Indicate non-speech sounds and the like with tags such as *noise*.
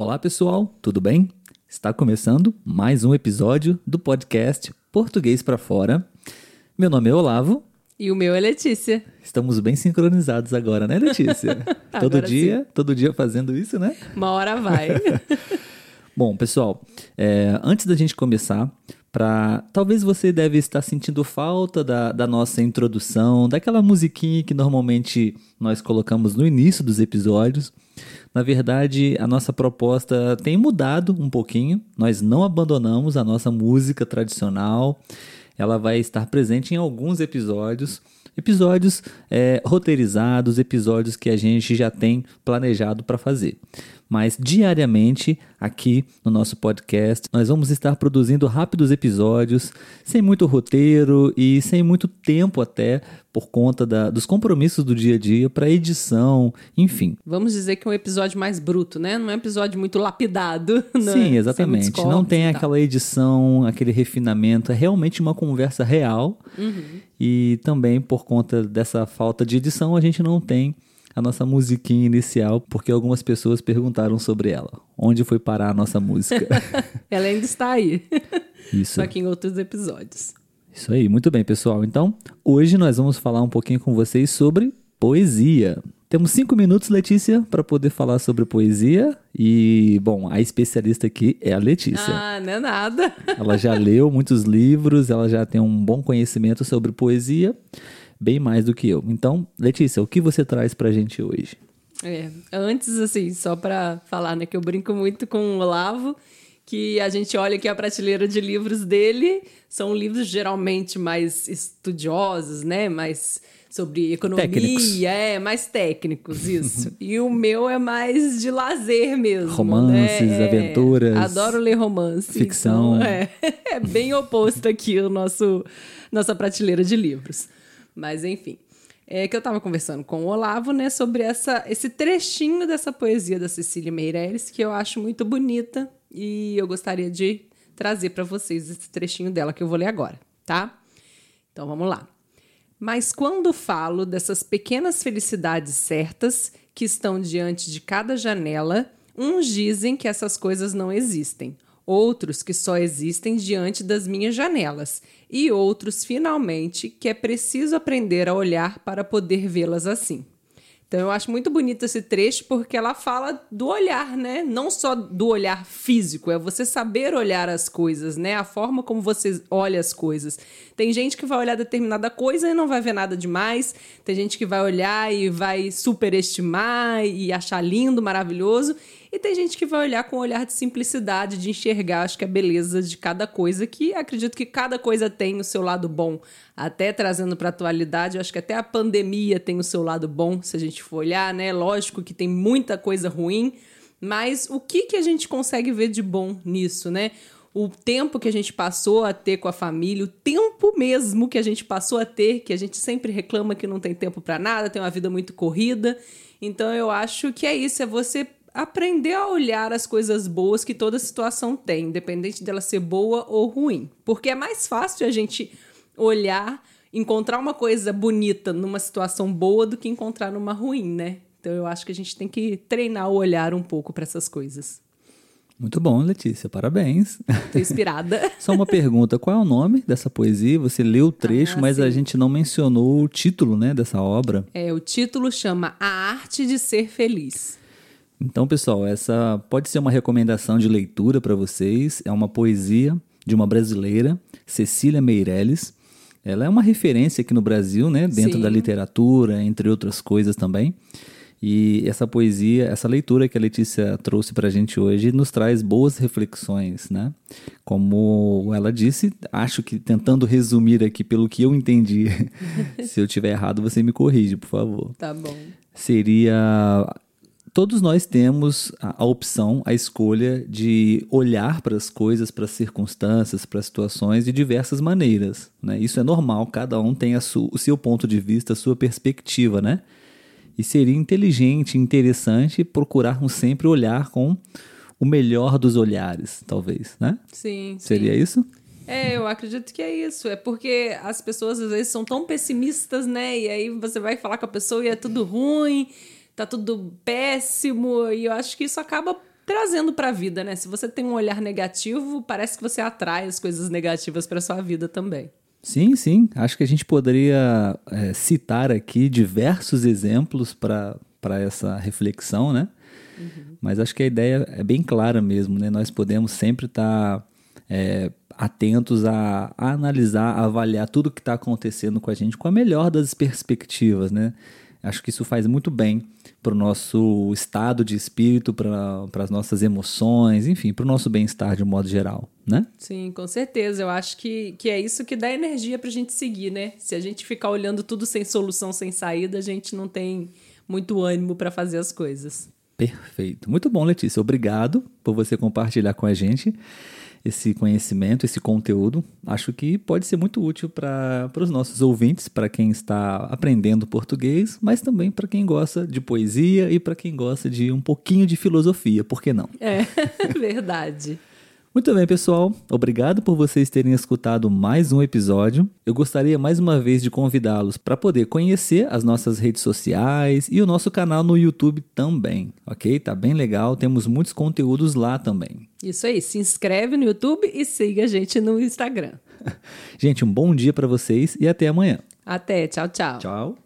Olá pessoal, tudo bem? Está começando mais um episódio do podcast Português para Fora. Meu nome é Olavo. E o meu é Letícia. Estamos bem sincronizados agora, né, Letícia? *laughs* todo dia, sim. todo dia fazendo isso, né? Uma hora vai. *laughs* Bom, pessoal, é, antes da gente começar, para talvez você deve estar sentindo falta da, da nossa introdução, daquela musiquinha que normalmente nós colocamos no início dos episódios. Na verdade, a nossa proposta tem mudado um pouquinho. Nós não abandonamos a nossa música tradicional. Ela vai estar presente em alguns episódios episódios é, roteirizados, episódios que a gente já tem planejado para fazer mas diariamente aqui no nosso podcast nós vamos estar produzindo rápidos episódios, sem muito roteiro e sem muito tempo até por conta da, dos compromissos do dia a dia para edição, enfim. Vamos dizer que é um episódio mais bruto, né? Não é um episódio muito lapidado. *laughs* Né? Sim, exatamente. Não tem aquela edição, aquele refinamento. É realmente uma conversa real. Uhum. E também por conta dessa falta de edição, a gente não tem a nossa musiquinha inicial, porque algumas pessoas perguntaram sobre ela. Onde foi parar a nossa música? *laughs* ela ainda está aí. Isso. Só que em outros episódios. Isso aí, muito bem, pessoal. Então, hoje nós vamos falar um pouquinho com vocês sobre poesia. Temos cinco minutos, Letícia, para poder falar sobre poesia. E, bom, a especialista aqui é a Letícia. Ah, não é nada. Ela já leu muitos livros, ela já tem um bom conhecimento sobre poesia bem mais do que eu. Então, Letícia, o que você traz pra gente hoje? É, antes, assim, só para falar, né, que eu brinco muito com o Olavo, que a gente olha aqui a prateleira de livros dele, são livros geralmente mais estudiosos, né, mais sobre economia, técnicos. é, mais técnicos, isso. *laughs* e o meu é mais de lazer mesmo. Romances, né? aventuras. Adoro ler romance. Ficção. Então, é, *laughs* é bem oposto aqui o nosso nossa prateleira de livros. Mas enfim. É que eu estava conversando com o Olavo, né, sobre essa, esse trechinho dessa poesia da Cecília Meirelles, que eu acho muito bonita e eu gostaria de trazer para vocês esse trechinho dela que eu vou ler agora, tá? Então vamos lá. Mas quando falo dessas pequenas felicidades certas que estão diante de cada janela, uns dizem que essas coisas não existem, outros que só existem diante das minhas janelas, e outros, finalmente, que é preciso aprender a olhar para poder vê-las assim. Então eu acho muito bonito esse trecho porque ela fala do olhar, né? Não só do olhar físico, é você saber olhar as coisas, né? A forma como você olha as coisas. Tem gente que vai olhar determinada coisa e não vai ver nada demais. Tem gente que vai olhar e vai superestimar e achar lindo, maravilhoso. E tem gente que vai olhar com um olhar de simplicidade, de enxergar, acho que a beleza de cada coisa, que acredito que cada coisa tem o seu lado bom. Até trazendo para a atualidade, acho que até a pandemia tem o seu lado bom, se a gente for olhar, né? Lógico que tem muita coisa ruim, mas o que, que a gente consegue ver de bom nisso, né? o tempo que a gente passou a ter com a família, o tempo mesmo que a gente passou a ter, que a gente sempre reclama que não tem tempo para nada, tem uma vida muito corrida. Então eu acho que é isso, é você aprender a olhar as coisas boas que toda situação tem, independente dela ser boa ou ruim. Porque é mais fácil a gente olhar, encontrar uma coisa bonita numa situação boa do que encontrar numa ruim, né? Então eu acho que a gente tem que treinar o olhar um pouco para essas coisas. Muito bom, Letícia, parabéns. Tô inspirada. *laughs* Só uma pergunta, qual é o nome dessa poesia? Você leu o trecho, ah, mas sim. a gente não mencionou o título, né, dessa obra. É, o título chama A Arte de Ser Feliz. Então, pessoal, essa pode ser uma recomendação de leitura para vocês. É uma poesia de uma brasileira, Cecília Meirelles. Ela é uma referência aqui no Brasil, né, dentro Sim. da literatura, entre outras coisas também. E essa poesia, essa leitura que a Letícia trouxe para a gente hoje nos traz boas reflexões, né? Como ela disse, acho que tentando resumir aqui pelo que eu entendi, *laughs* se eu tiver errado você me corrige, por favor. Tá bom. Seria todos nós temos a, a, opção, a escolha de olhar para as coisas, para as circunstâncias, para as situações de diversas maneiras. Né? Isso é normal, cada um tem o seu ponto de vista, a sua perspectiva, né? E seria inteligente, interessante procurarmos sempre olhar com o melhor dos olhares, talvez, né? Sim. Seria sim. isso? É, eu acredito que é isso. É porque as pessoas às vezes são tão pessimistas, né? E aí você vai falar com a pessoa e é tudo ruim tá tudo péssimo, e eu acho que isso acaba trazendo para a vida, né? Se você tem um olhar negativo, parece que você atrai as coisas negativas para sua vida também. Sim, sim. Acho que a gente poderia é, citar aqui diversos exemplos para essa reflexão, né? Uhum. Mas acho que a ideia é bem clara mesmo, né? Nós podemos sempre estar tá, é, atentos a, a, analisar, a avaliar tudo que está acontecendo com a gente com a melhor das perspectivas, né? Acho que isso faz muito bem para o nosso estado de espírito, para as nossas emoções, enfim, para o nosso bem-estar de um modo geral, né? Sim, com certeza. Eu acho que, que é isso que dá energia para a gente seguir, né? Se a gente ficar olhando tudo sem solução, sem saída, a gente não tem muito ânimo para fazer as coisas. Perfeito. Muito bom, Letícia. Obrigado por você compartilhar com a gente esse conhecimento, esse conteúdo. Acho que pode ser muito útil para os nossos ouvintes, para quem está aprendendo português, mas também para quem gosta de poesia e para quem gosta de um pouquinho de filosofia, por que não? É, *laughs* verdade. Muito bem, pessoal. Obrigado por vocês terem escutado mais um episódio. Eu gostaria mais uma vez de convidá-los para poder conhecer as nossas redes sociais e o nosso canal no YouTube também, ok? Tá bem legal, temos muitos conteúdos lá também. Isso aí, se inscreve no YouTube e siga a gente no Instagram. *laughs* gente, um bom dia para vocês e até amanhã. Até, tchau, tchau. Tchau.